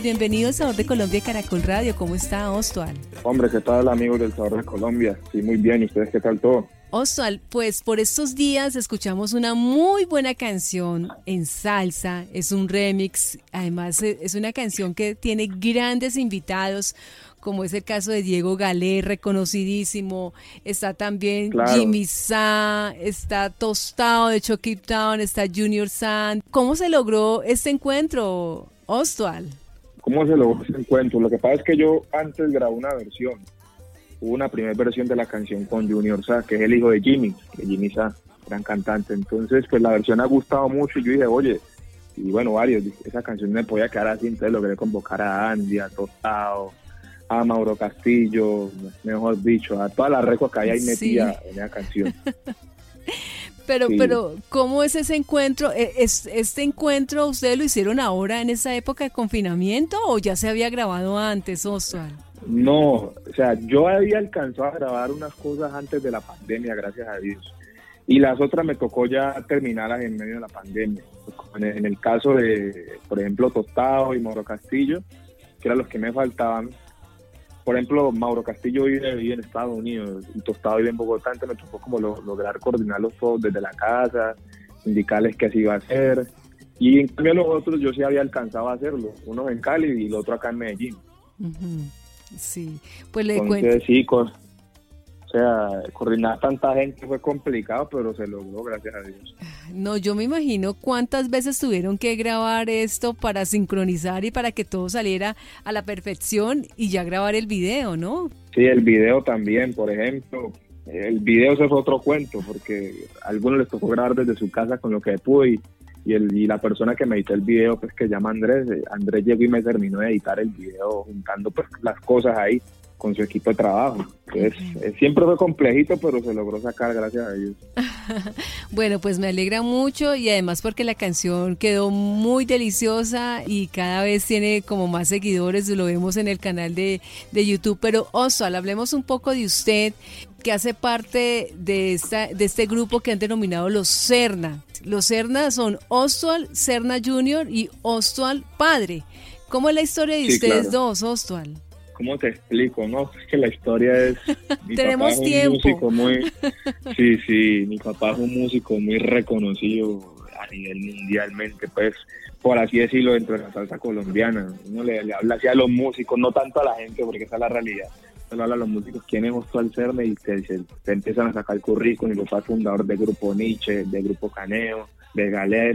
Bienvenido al Sabor de Colombia Caracol Radio. ¿Cómo está Ostual? Hombre, ¿qué tal amigos del Sabor de Colombia? Sí, muy bien. ¿Y ustedes qué tal todo? Ostual, pues por estos días escuchamos una muy buena canción en salsa, es un remix, además e, es una canción que tiene grandes invitados, como es el caso de Diego Galé, reconocidísimo, está también Jimmy Sa, está Tostado de Chucky Town, está Junior San. ¿Cómo se logró este encuentro, Ostual? ¿Cómo se logró encuentro? Lo que pasa es que yo antes grabé una versión hubo una primera versión de la canción con Junior Sa, que es el hijo de Jimmy, que Jimmy Sa, gran cantante. Entonces, pues la versión ha gustado mucho y yo dije, oye, y bueno, varios, esa canción me podía quedar así, entonces logré convocar a Andy, a Tostado, a Mauro Castillo, mejor dicho, a todas las récords que hay ahí metida en esa canción. Pero, pero, ¿cómo es ese encuentro? ¿E-, ¿Es, ¿Este encuentro ustedes lo hicieron ahora en esa época de confinamiento o ya se había grabado antes, Oswald? No, o sea, yo había alcanzado a grabar unas cosas antes de la pandemia, gracias a Dios. Y las otras me tocó ya terminarlas en medio de la pandemia. En el, caso de, por ejemplo, Tostado y Mauro Castillo, que eran los que me faltaban. Por ejemplo, Mauro Castillo vive, en Estados Unidos y Tostado vive en Bogotá, entonces me tocó como lograr coordinarlos todos desde la casa, indicarles qué se iba a hacer. Y en cambio los otros yo sí había alcanzado a hacerlo, uno en Cali y el otro acá en Medellín. Sí, pues le cuento. Sí, o sea, coordinar tanta gente fue complicado, pero se logró, gracias a Dios. No, yo me imagino cuántas veces tuvieron que grabar esto para sincronizar y para que todo saliera a la perfección y ya grabar el video, ¿no? Sí, el video también, por ejemplo. El video se fue otro cuento, porque a algunos les tocó grabar desde su casa con lo que pudo y y, el, y la persona que me editó el video, pues que se llama Andrés, eh, Andrés llegó y me terminó de editar el video juntando pues las cosas ahí con su equipo de trabajo. Entonces, eh, siempre fue complejito, pero se logró sacar gracias a ellos. bueno, pues me alegra mucho y además porque la canción quedó muy deliciosa y cada vez tiene como más seguidores, lo vemos en el canal de, de YouTube. Pero Oswald, hablemos un poco de usted, que hace parte de, esta, de este grupo que han denominado los Cerna. Los Cerna son Ostwald Cerna Jr. y Ostwald Padre. ¿Cómo es la historia de ustedes dos, Ostwald? ¿Cómo te explico? No, es que la historia es... Tenemos tiempo. muy, sí, sí, mi papá es un músico muy reconocido a nivel mundialmente, pues, por así decirlo, dentro de la salsa colombiana. Uno le, habla así a los músicos, no tanto a la gente, porque esa es la realidad. Uno habla a los músicos, ¿quién es Cerna? Y te, empiezan a sacar el currículum, mi papá es fundador del Grupo Nietzsche, del Grupo Caneo, de Galé,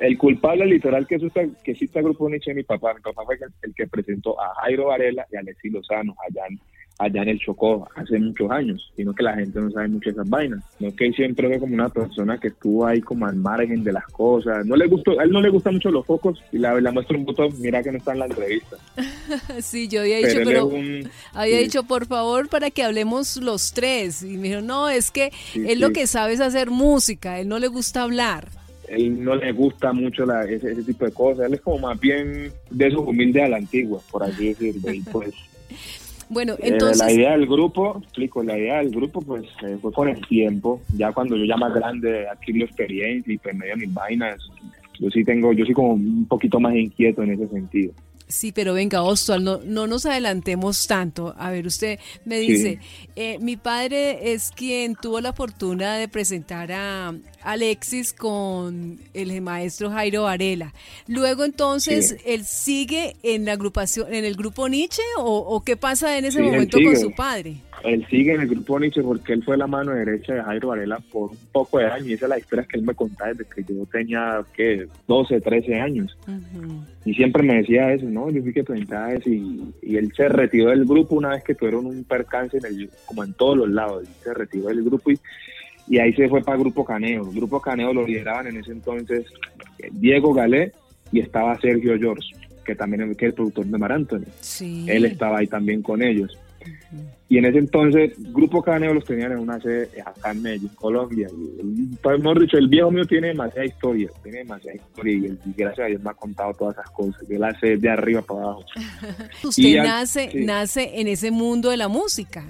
el culpable literal que existe, que existe el grupo Nietzsche mi papá, mi papá fue el, que presentó a Jairo Varela y a Alexis Lozano allá en, allá en el Chocó hace muchos años, sino que la gente no sabe mucho esas vainas, no que siempre fue como una persona que estuvo ahí como al margen de las cosas, no le gustó, a él no le gustan mucho los focos y la, la muestro un botón, mira que no está en la entrevista. sí, yo había dicho, pero, había dicho por favor para que hablemos los tres y me dijo, no, es que él lo que sabe es hacer música, él no le gusta hablar él no le gusta mucho ese, tipo de cosas. Él es como más bien de esos humildes a la antigua, por así decirlo. Y pues, bueno, eh, entonces... la idea del grupo, explico, la idea del grupo pues eh, fue con el tiempo. Ya cuando yo ya más grande adquirí experiencia y pues medio mis vainas, yo sí tengo, yo sí como un poquito más inquieto en ese sentido. Sí, pero venga, Oswald, no, no nos adelantemos tanto. A ver, usted me dice, eh, mi padre es quien tuvo la fortuna de presentar a Alexis con el maestro Jairo Varela. Luego entonces, ¿él sigue en la agrupación, en el grupo Nietzsche o, qué pasa en ese momento con su padre? Él sigue en el grupo Nietzsche porque él fue la mano derecha de Jairo Varela por un poco de años y esa es la historia que él me contaba desde que yo tenía, ¿qué? 12, 13 años. Y siempre me decía eso, ¿no? Yo fui que presentaba eso y, él se retiró del grupo una vez que tuvieron un percance en el, como en todos los lados. se retiró del grupo y, y ahí se fue para Grupo Caneo. Grupo Caneo lo lideraban en ese entonces Diego Galé y estaba Sergio George, que también es el productor de Mar Anthony. Él estaba ahí también con ellos. Y en ese entonces, Grupo Caneo los tenían en una sede acá en Medellín, Colombia. Y, pues, hemos dicho, el viejo mío tiene demasiada historia, tiene demasiada historia y, gracias a Dios me ha contado todas esas cosas. Yo la sé de arriba para abajo. Usted nace, nace en ese mundo de la música.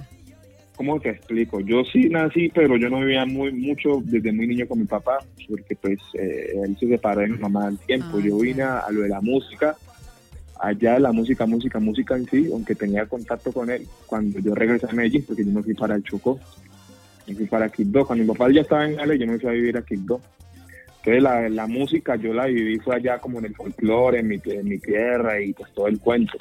¿Cómo te explico? Yo sí nací, pero yo no vivía muy mucho desde muy niño con mi papá, porque pues eh, él se separó de mi mamá al tiempo. Ah, yo vine a, lo de la música allá la música, música, música en sí, aunque tenía contacto con él cuando yo regresé a Medellín, porque yo me fui para el Chocó, me fui para Quibdó. Cuando mi papá ya estaba en Ale, yo me fui a vivir a Quibdó. Entonces la, la música yo la viví fue allá como en el folclore, en mi, en mi tierra y pues todo el cuento.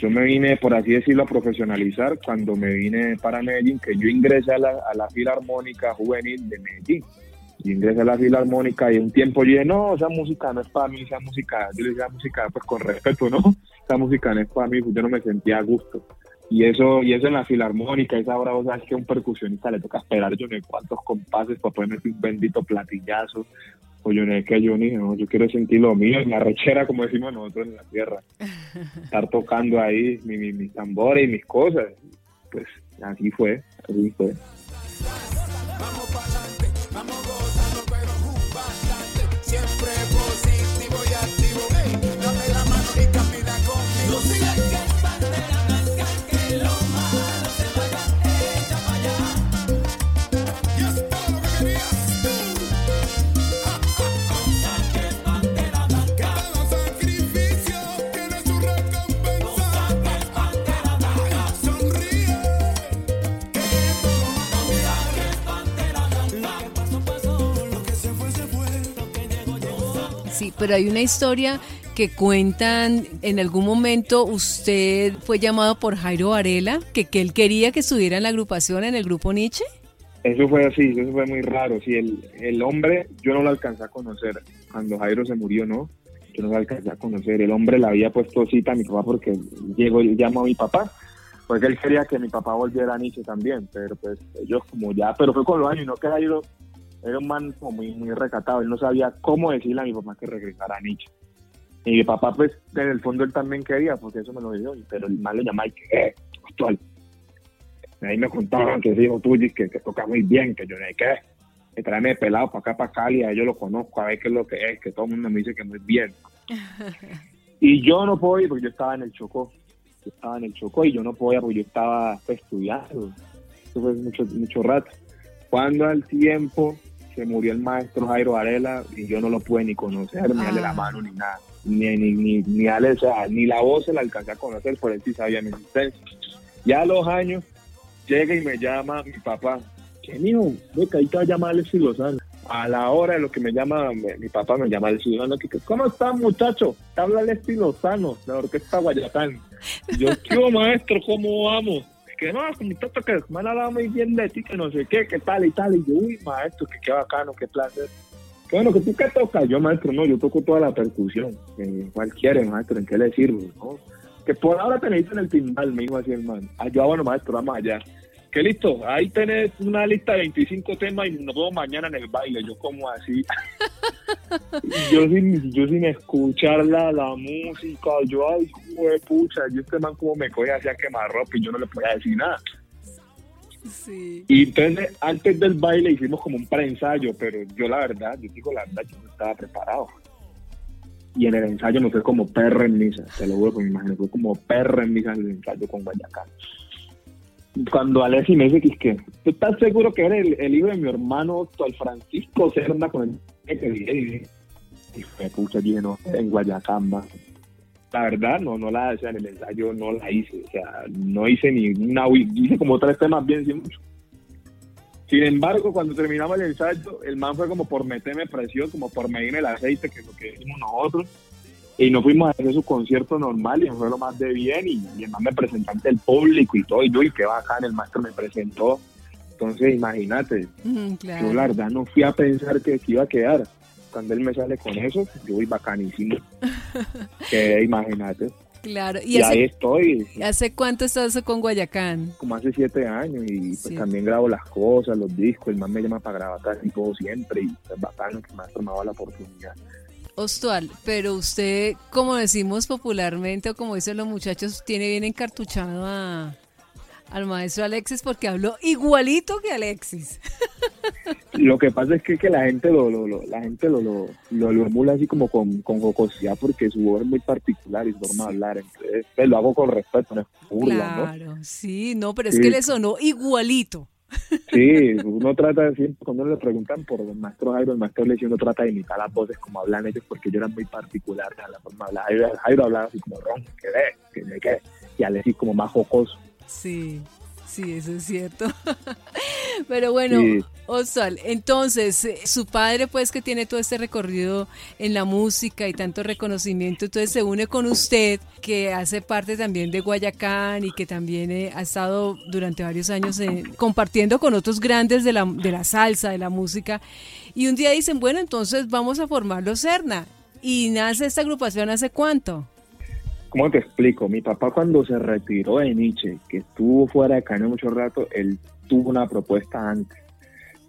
Yo me vine, por así decirlo, a profesionalizar cuando me vine para Medellín, que yo ingresé a la, a la Filarmónica Juvenil de Medellín y ingresé a la filarmónica y un tiempo yo dije, no, esa música no es para mí, esa música, yo le decía música pues con respeto, ¿no? Esa música no es para mí, pues yo no me sentía a gusto. Y eso, y eso en la filarmónica, esa hora vos sabes que a un percusionista le toca esperar yo no sé cuántos compases para poder meter un bendito platillazo. O yo no sé que yo ni no, yo quiero sentir lo mío, en la rechera, como decimos nosotros en la tierra. Estar tocando ahí mis tambores y mis cosas. Pues así fue, así fue. Pero hay una historia que cuentan en algún momento usted fue llamado por Jairo Varela, que, él quería que estuviera en la agrupación, en el grupo Nietzsche. Eso fue así, eso fue muy raro. Sí, el, el hombre yo no lo alcancé a conocer. Cuando Jairo se murió, no, yo no lo alcancé a conocer. El hombre le había puesto cita a mi papá porque llegó y llamó a mi papá, porque él quería que mi papá volviera a Nietzsche también, pero pues ellos como ya, pero fue con los años, no que Jairo era un man como muy, muy recatado, él no sabía cómo decirle a mi papá que regresara a Nietzsche. Y mi papá, pues, en el fondo él también quería, porque eso me lo dijo, pero el man le llamaba y que, eh, actual. Ahí me contaban que es hijo tuyo y que, que, toca muy bien, que yo no qué. Que tráeme pelado para acá, para Cali, a yo lo conozco, a ver qué es lo que es, que todo el mundo me dice que muy bien. y yo no ir porque yo estaba en el Chocó. Yo estaba en el Chocó y yo no podía porque yo estaba pues, estudiando. Eso fue mucho, mucho rato. Cuando al tiempo se murió el maestro Jairo Varela y yo no lo pude ni conocer, ni darle la mano, ni nada. Ni, ni, ni, ni, darle, o sea, ni la voz se la alcancé a conocer, por él sí sabía mi existencia. Ya a los años llega y me llama mi papá. ¿Qué mío? Ve que ahí te va a llamar Alexis Lozano. A la hora de lo que me llama, mi, papá me llama Alexis Lozano. Que, ¿Cómo estás, muchacho? Te habla Alexis Lozano, de la Orquesta Guayatán. Yo, ¿qué maestro? ¿Cómo vamos? Que no, muchacho, que me han hablado muy bien de ti, que no sé qué, que tal y tal. Y yo, uy, maestro, que qué bacano, qué placer. Bueno, que tú qué tocas. Yo, maestro, no, yo toco toda la percusión. Eh, ¿Cuál quiere, maestro? ¿En qué le sirve? ¿no? Que por ahora tenéis en el timbal, me dijo así el man. Ah, yo, ah, bueno, maestro, vamos allá. Que listo, ahí tenés una lista de 25 temas y nos vemos mañana en el baile. Yo, como así. yo sin, yo sin escuchar la, la música, yo, ay, pucha, yo este man como me coge hacia quemar ropa y yo no le podía decir nada. Sí. Y entonces, antes del baile hicimos como un preensayo, pero yo la verdad, yo digo la verdad, yo no estaba preparado. Y en el ensayo me fue como perro en misa, te lo juro, me imagino, fue como perro en misa en el ensayo con Guayacán. Cuando Alessi me dice que es que, ¿tú estás seguro que era el, el hijo de mi hermano, el Francisco Cerna, con el que? Y fue pucha, dije, no, en Guayacán, más la verdad no no la o sea, en el ensayo no la hice o sea no hice ni una hice como tres temas bien sin sin embargo cuando terminamos el ensayo el man fue como por meterme presión como por medirme el aceite que es lo que hicimos nosotros y nos fuimos a hacer su concierto normal y fue lo más de bien y, y el man me presentó ante el público y todo y yo y qué bacán el maestro me presentó entonces imagínate Mm, claro. yo la verdad no fui a pensar que, iba a quedar cuando él me sale con eso, yo voy bacanísimo. que imagínate. Claro. Y, ¿Y ahí hace, estoy, hace cuánto estás con Guayacán? como hace siete años, y pues Sí. también grabo las cosas, los discos, el man me llama para grabar casi todo siempre, y es bacano que me ha tomado la oportunidad. Ostual, pero usted, como decimos popularmente o como dicen los muchachos, tiene bien encartuchado a, al maestro Alexis porque habló igualito que Alexis. Lo que pasa es que, que la gente lo, lo, lo- la gente lo, lo, lo, lo emula así como con, con jocosidad porque su voz es muy particular y su forma de hablar, entonces pues, lo hago con respeto, no es burla, ¿no? Claro, sí, no, pero es Sí. que le sonó igualito. Sí, uno trata de cuando le preguntan por el maestro Jairo, el maestro le dice, uno trata de imitar las voces como hablan ellos, porque yo era muy particular a la forma de hablar. Jairo, hablaba así como ron, que ve, que me quede, y Alexis como más jocoso. Sí, sí, eso es cierto. Pero bueno, Osval, entonces, eh, su padre pues que tiene todo este recorrido en la música y tanto reconocimiento, entonces se une con usted, que hace parte también de Guayacán y que también eh, ha estado durante varios años eh, compartiendo con otros grandes de la, de la salsa, de la música, y un día dicen, bueno, entonces vamos a formarlo Serna. ¿Y nace esta agrupación hace cuánto? ¿Cómo te explico? Mi papá cuando se retiró de Nietzsche, que estuvo fuera de Caño mucho rato, él tuvo una propuesta antes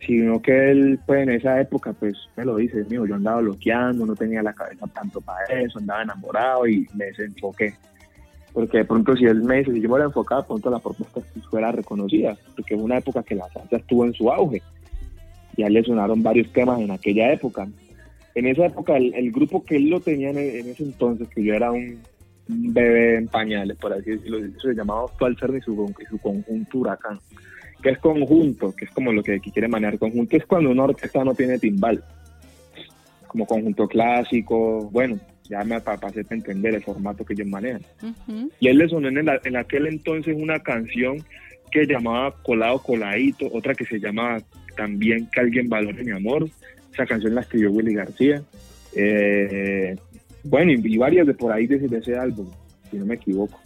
sino que él, pues en esa época, pues me lo dice, mío, yo andaba bloqueando, no tenía la cabeza tanto para eso, andaba enamorado y me desenfoqué. Porque de pronto si él me dice, si yo me hubiera enfocado, de pronto la propuesta fuera reconocida, porque es una época que la salsa estuvo en su auge. Ya le sonaron varios temas en aquella época. En esa época, el, grupo que él lo tenía en, ese entonces, que yo era un, bebé en pañales, por así decirlo, se llamaba Actual Ser y su, y su conjunto Huracán que es conjunto, que es como lo que aquí quiere manejar conjunto, es cuando una orquesta no tiene timbal, como conjunto clásico, bueno, ya me para hacerte entender el formato que ellos manejan. Y él le sonó en, en aquel entonces una canción que llamaba Colado Coladito, otra que se llamaba también Que alguien valore mi amor, esa canción la escribió Willy García, eh, bueno, y, varias de por ahí de, de ese álbum, si no me equivoco,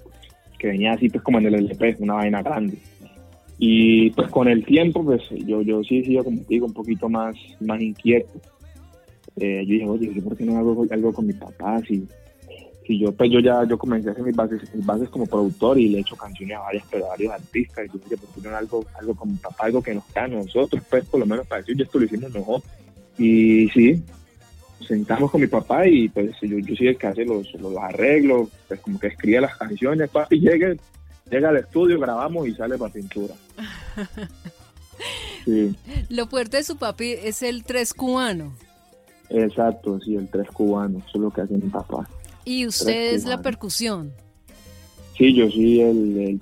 que venía así pues como en el LP, una vaina grande. Y pues con el tiempo, pues yo, yo sí he sido, como digo, un poquito más, más inquieto. Eh, yo dije, oye, ¿por qué no hago algo con mi papá? Si, si yo, pues yo ya yo comencé a hacer mis bases, mis bases como productor y le he hecho canciones a varias, pero a varios artistas. Y yo dije, ¿por qué no algo, algo con mi papá, algo que nos da a nosotros? Pues por lo menos para decir, esto lo hicimos nosotros. Y sí, sentamos con mi papá y pues yo, yo soy el que hace los, los arreglos, pues como que escribe las canciones, papi, llegue, llega al estudio, grabamos y sale para pintura. Lo fuerte de su papi es el tres cubano. Exacto, sí, el tres cubano, eso es lo que hace mi papá. ¿Y usted es la percusión? Sí, yo soy el,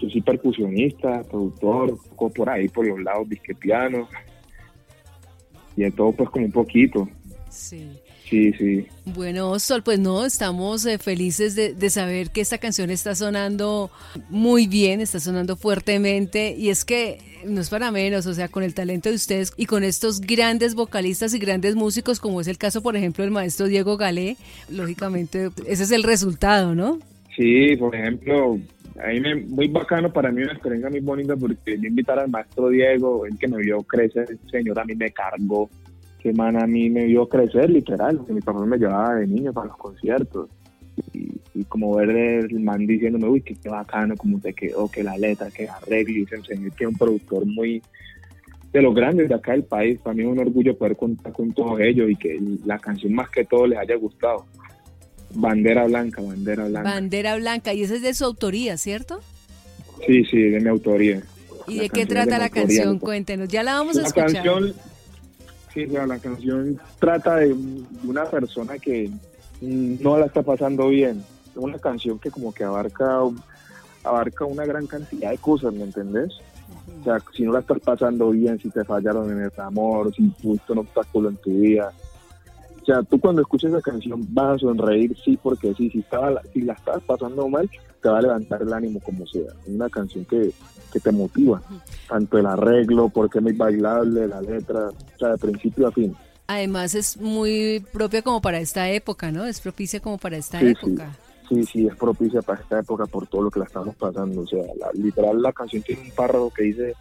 yo soy percusionista, productor, poco por ahí, por los lados disque piano. Y de todo pues como un poquito. Sí. Sí, sí. Bueno, Sol, pues no, estamos eh, felices de, saber que esta canción está sonando muy bien, está sonando fuertemente y es que no es para menos, o sea, con el talento de ustedes y con estos grandes vocalistas y grandes músicos, como es el caso, por ejemplo, del maestro Diego Galé, lógicamente ese es el resultado, ¿no? Sí, por ejemplo, a mí me, muy bacano para mí, una experiencia muy bonita porque yo invitar al maestro Diego, el que me vio crecer, el señor a mí me cargó que man a mí me vio crecer literal, mi papá me llevaba de niño para los conciertos y, como ver el man diciéndome, uy, qué, bacano, como te quedó, que la letra, que arreglo, y se enseñó que es un productor muy de los grandes de acá del país, para mí es un orgullo poder contar con todos ellos y que la canción más que todo les haya gustado. Bandera Blanca, Bandera Blanca. Bandera Blanca, y esa es de su autoría, ¿cierro Sí, sí, de mi autoría. ¿Y de qué trata la canción? Cuéntenos, ya la vamos a escuchar. La canción Sí, la canción trata de una persona que no la está pasando bien. Es una canción que como que abarca abarca una gran cantidad de cosas, ¿me entendés? O sea, si no la estás pasando bien, si te fallaron en el amor, si pusiste un obstáculo en tu vida. O sea, tú cuando escuches esa canción vas a sonreír, sí, porque sí, si, estaba, si la estás pasando mal, te va a levantar el ánimo como sea. Es una canción que que te motiva, tanto el arreglo, porque es muy bailable, la letra, o sea, de principio a fin. Además es muy propia como para esta época, ¿no? Es propicia como para esta época. Sí. sí, es propicia para esta época por todo lo que la estamos pasando. O sea, literal la canción tiene un párrafo que dice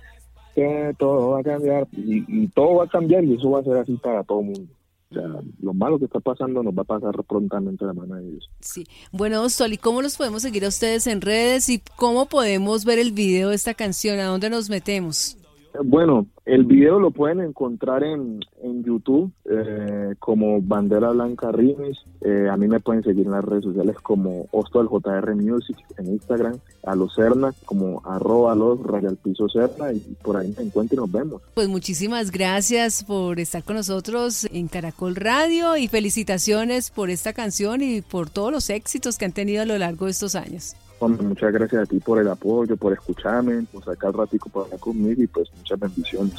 que todo va a cambiar y, y todo va a cambiar y eso va a ser así para todo el mundo. O sea, lo malo que está pasando nos va a pasar prontamente de mano de ellos. Sí. Bueno, Sol, ¿y cómo los podemos seguir a ustedes en redes y cómo podemos ver el video de esta canción? ¿A dónde nos metemos? Bueno, el video lo pueden encontrar en, en YouTube eh, como Bandera Blanca Remix. Eh, a mí me pueden seguir en las redes sociales como Hostel JR Music en Instagram, a los Cerna como arroba los Rayal Piso Cerna y por ahí me encuentro y nos vemos. Pues muchísimas gracias por estar con nosotros en Caracol Radio y felicitaciones por esta canción y por todos los éxitos que han tenido a lo largo de estos años. Muchas gracias a ti por el apoyo, por escucharme, por sacar ratico para hablar conmigo y pues muchas bendiciones.